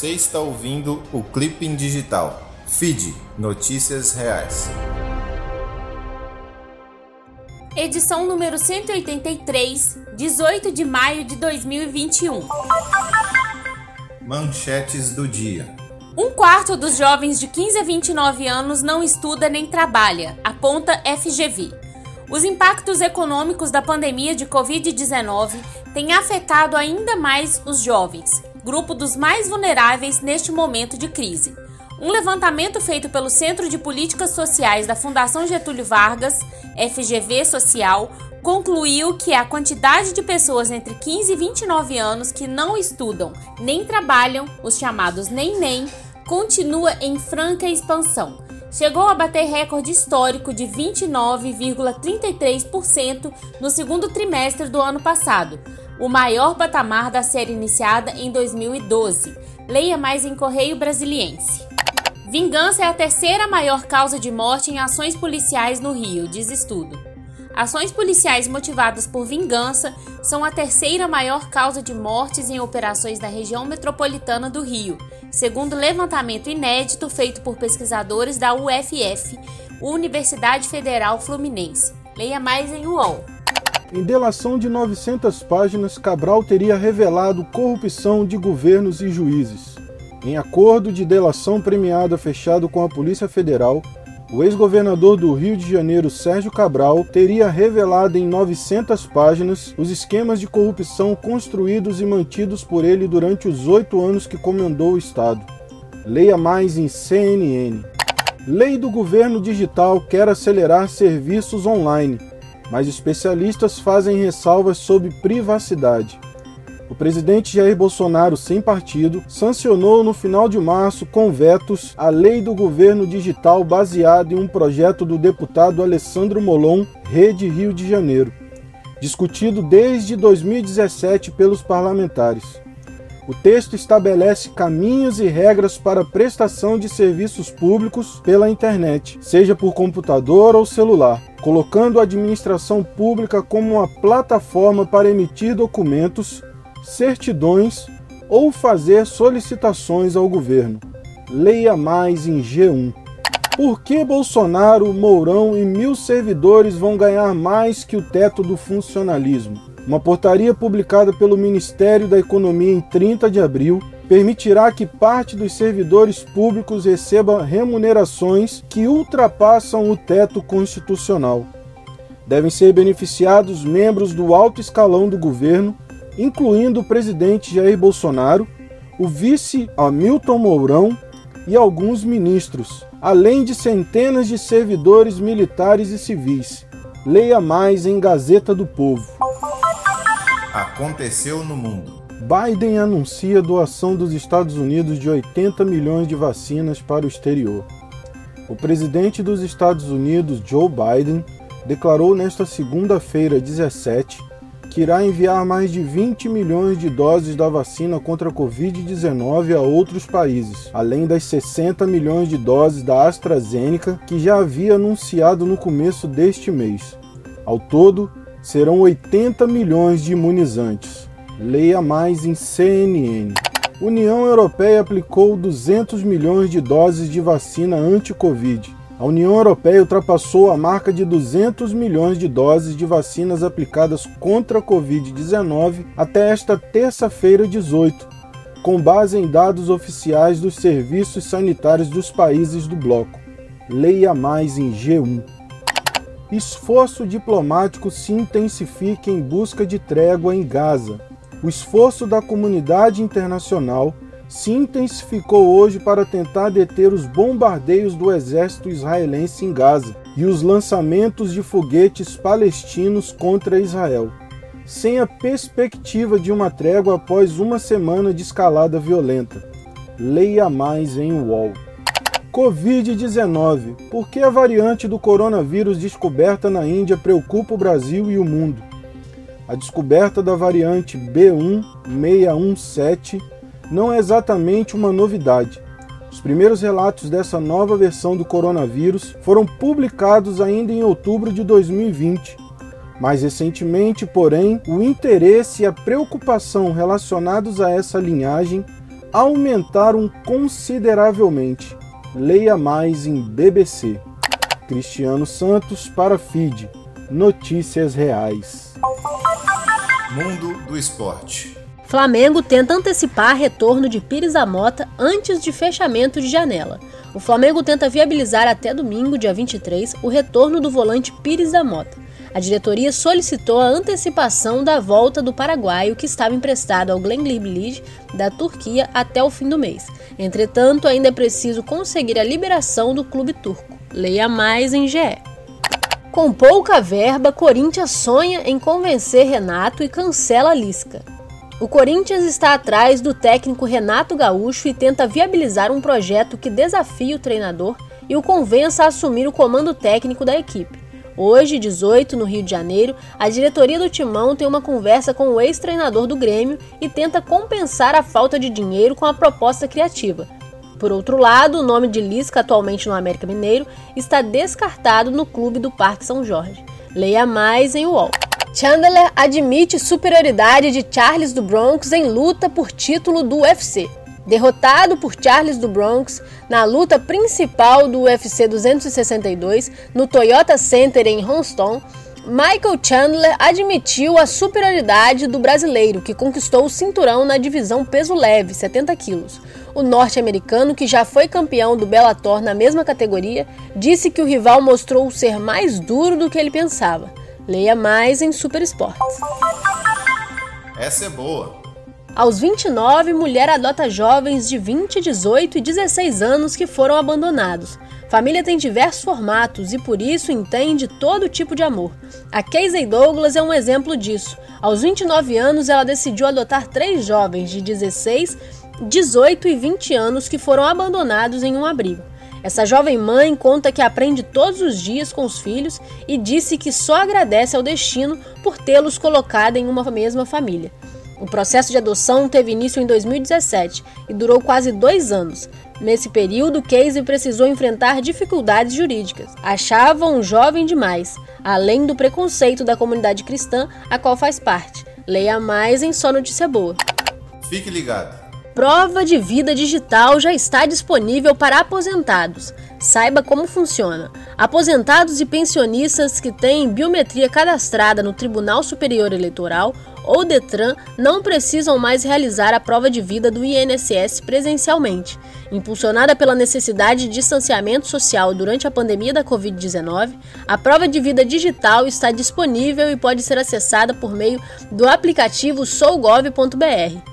Você está ouvindo o Clipping Digital. Feed Notícias Reais. Edição número 183, 18 de maio de 2021. Manchetes do dia. Um quarto dos jovens de 15 a 29 anos não estuda nem trabalha, aponta FGV. Os impactos econômicos da pandemia de Covid-19 têm afetado ainda mais os jovens, grupo dos mais vulneráveis neste momento de crise. Um levantamento feito pelo Centro de Políticas Sociais da Fundação Getúlio Vargas, FGV Social, concluiu que a quantidade de pessoas entre 15 e 29 anos que não estudam nem trabalham, os chamados nem-nem, continua em franca expansão. Chegou a bater recorde histórico de 29,33% no segundo trimestre do ano passado, o maior patamar da série iniciada em 2012. Leia mais em Correio Brasiliense. Vingança é a terceira maior causa de morte em ações policiais no Rio, diz estudo. Ações policiais motivadas por vingança são a terceira maior causa de mortes em operações da região metropolitana do Rio, segundo levantamento inédito feito por pesquisadores da UFF, Universidade Federal Fluminense. Leia mais em UOL. Em delação de 900 páginas, Cabral teria revelado corrupção de governos e juízes. Em acordo de delação premiada fechado com a Polícia Federal, o ex-governador do Rio de Janeiro, Sérgio Cabral, teria revelado em 900 páginas os esquemas de corrupção construídos e mantidos por ele durante os oito anos que comandou o Estado. Leia mais em CNN. Lei do governo digital quer acelerar serviços online mas especialistas fazem ressalvas sobre privacidade. O presidente Jair Bolsonaro, sem partido, sancionou no final de março, com vetos, a lei do governo digital baseada em um projeto do deputado Alessandro Molon, Rede Rio de Janeiro, discutido desde 2017 pelos parlamentares. O texto estabelece caminhos e regras para a prestação de serviços públicos pela internet, seja por computador ou celular, colocando a administração pública como uma plataforma para emitir documentos, certidões ou fazer solicitações ao governo. Leia mais em G1. Por que Bolsonaro, Mourão e mil servidores vão ganhar mais que o teto do funcionalismo? Uma portaria publicada pelo Ministério da Economia em 30 de abril permitirá que parte dos servidores públicos receba remunerações que ultrapassam o teto constitucional. Devem ser beneficiados membros do alto escalão do governo, incluindo o presidente Jair Bolsonaro, o vice Hamilton Mourão e alguns ministros, além de centenas de servidores militares e civis. Leia mais em Gazeta do Povo aconteceu no mundo. Biden anuncia doação dos Estados Unidos de 80 milhões de vacinas para o exterior. O presidente dos Estados Unidos, Joe Biden, declarou nesta segunda-feira, 17, que irá enviar mais de 20 milhões de doses da vacina contra a Covid-19 a outros países, além das 60 milhões de doses da AstraZeneca que já havia anunciado no começo deste mês. Ao todo, serão 80 milhões de imunizantes. Leia mais em CNN. União Europeia aplicou 200 milhões de doses de vacina anti-Covid. A União Europeia ultrapassou a marca de 200 milhões de doses de vacinas aplicadas contra a Covid-19 até esta terça-feira, 18, com base em dados oficiais dos serviços sanitários dos países do bloco. Leia mais em G1 esforço diplomático se intensifica em busca de trégua em Gaza. O esforço da comunidade internacional se intensificou hoje para tentar deter os bombardeios do exército israelense em Gaza e os lançamentos de foguetes palestinos contra Israel, sem a perspectiva de uma trégua após uma semana de escalada violenta. Leia mais em UOL. Covid-19. Por que a variante do coronavírus descoberta na Índia preocupa o Brasil e o mundo? A descoberta da variante B1617 não é exatamente uma novidade. Os primeiros relatos dessa nova versão do coronavírus foram publicados ainda em outubro de 2020. Mais recentemente, porém, o interesse e a preocupação relacionados a essa linhagem aumentaram consideravelmente. Leia mais em BBC. Cristiano Santos para FID. Notícias reais. Mundo do esporte. Flamengo tenta antecipar retorno de Pires da Mota antes de fechamento de janela. O Flamengo tenta viabilizar até domingo, dia 23, o retorno do volante Pires da Mota. A diretoria solicitou a antecipação da volta do paraguaio que estava emprestado ao Glengliblige da Turquia até o fim do mês. Entretanto, ainda é preciso conseguir a liberação do clube turco. Leia mais em GE. Com pouca verba, Corinthians sonha em convencer Renato e cancela Lisca. O Corinthians está atrás do técnico Renato Gaúcho e tenta viabilizar um projeto que desafie o treinador e o convença a assumir o comando técnico da equipe. Hoje, 18, no Rio de Janeiro, a diretoria do Timão tem uma conversa com o ex-treinador do Grêmio e tenta compensar a falta de dinheiro com a proposta criativa. Por outro lado, o nome de Lisca, atualmente no América Mineiro, está descartado no clube do Parque São Jorge. Leia mais em UOL. Chandler admite superioridade de Charles do Bronx em luta por título do UFC. Derrotado por Charles do Bronx na luta principal do UFC 262 no Toyota Center em Houston, Michael Chandler admitiu a superioridade do brasileiro, que conquistou o cinturão na divisão peso leve, 70 quilos. O norte-americano, que já foi campeão do Bellator na mesma categoria, disse que o rival mostrou ser mais duro do que ele pensava. Leia mais em Super Esportes. Essa é boa. Aos 29, mulher adota jovens de 20, 18 e 16 anos que foram abandonados. Família tem diversos formatos e por isso entende todo tipo de amor. A Casey Douglas é um exemplo disso. Aos 29 anos, ela decidiu adotar três jovens de 16, 18 e 20 anos que foram abandonados em um abrigo. Essa jovem mãe conta que aprende todos os dias com os filhos e disse que só agradece ao destino por tê-los colocado em uma mesma família. O processo de adoção teve início em 2017 e durou quase dois anos. Nesse período, Casey precisou enfrentar dificuldades jurídicas. Achavam um jovem demais, além do preconceito da comunidade cristã a qual faz parte. Leia mais em Só Notícia Boa. Fique ligado. Prova de vida digital já está disponível para aposentados. Saiba como funciona. Aposentados e pensionistas que têm biometria cadastrada no Tribunal Superior Eleitoral ou Detran não precisam mais realizar a prova de vida do INSS presencialmente. Impulsionada pela necessidade de distanciamento social durante a pandemia da Covid-19, a prova de vida digital está disponível e pode ser acessada por meio do aplicativo sougov.br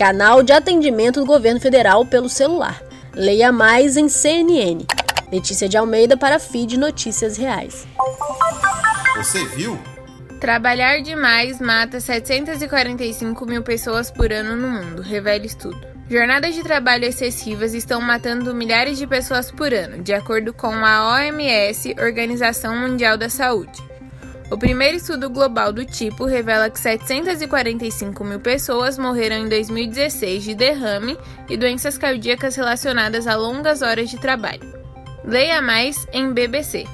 canal de atendimento do governo federal pelo celular. Leia mais em CNN. Letícia de Almeida para Feed Notícias Reais. Você viu? Trabalhar demais mata 745 mil pessoas por ano no mundo, revela estudo. Jornadas de trabalho excessivas estão matando milhares de pessoas por ano, de acordo com a OMS, Organização Mundial da Saúde. O primeiro estudo global do tipo revela que 745 mil pessoas morreram em 2016 de derrame e doenças cardíacas relacionadas a longas horas de trabalho. Leia mais em BBC.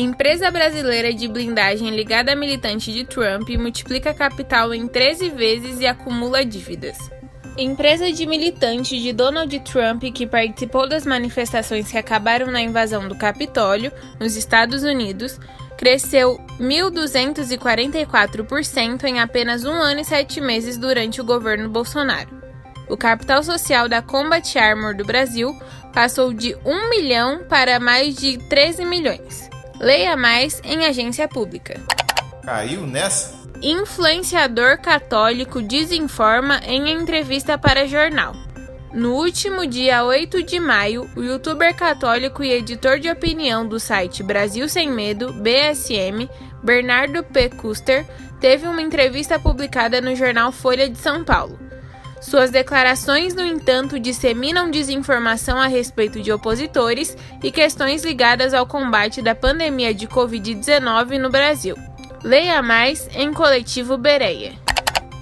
Empresa brasileira de blindagem ligada a militante de Trump multiplica capital em 13 vezes e acumula dívidas. Empresa de militante de Donald Trump que participou das manifestações que acabaram na invasão do Capitólio, nos Estados Unidos, cresceu 1.244% em apenas um ano e sete meses durante o governo Bolsonaro. O capital social da Combat Armor do Brasil passou de 1 milhão para mais de 13 milhões. Leia mais em agência pública. Caiu nessa? Influenciador católico desinforma em entrevista para jornal. No último dia 8 de maio, o youtuber católico e editor de opinião do site Brasil Sem Medo, BSM, Bernardo P. Custer, teve uma entrevista publicada no jornal Folha de São Paulo. Suas declarações, no entanto, disseminam desinformação a respeito de opositores e questões ligadas ao combate da pandemia de Covid-19 no Brasil. Leia mais em Coletivo Bereia.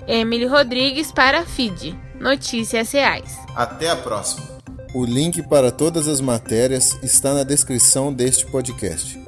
Emily Rodrigues para a FIDE. Notícias Reais. Até a próxima. O link para todas as matérias está na descrição deste podcast.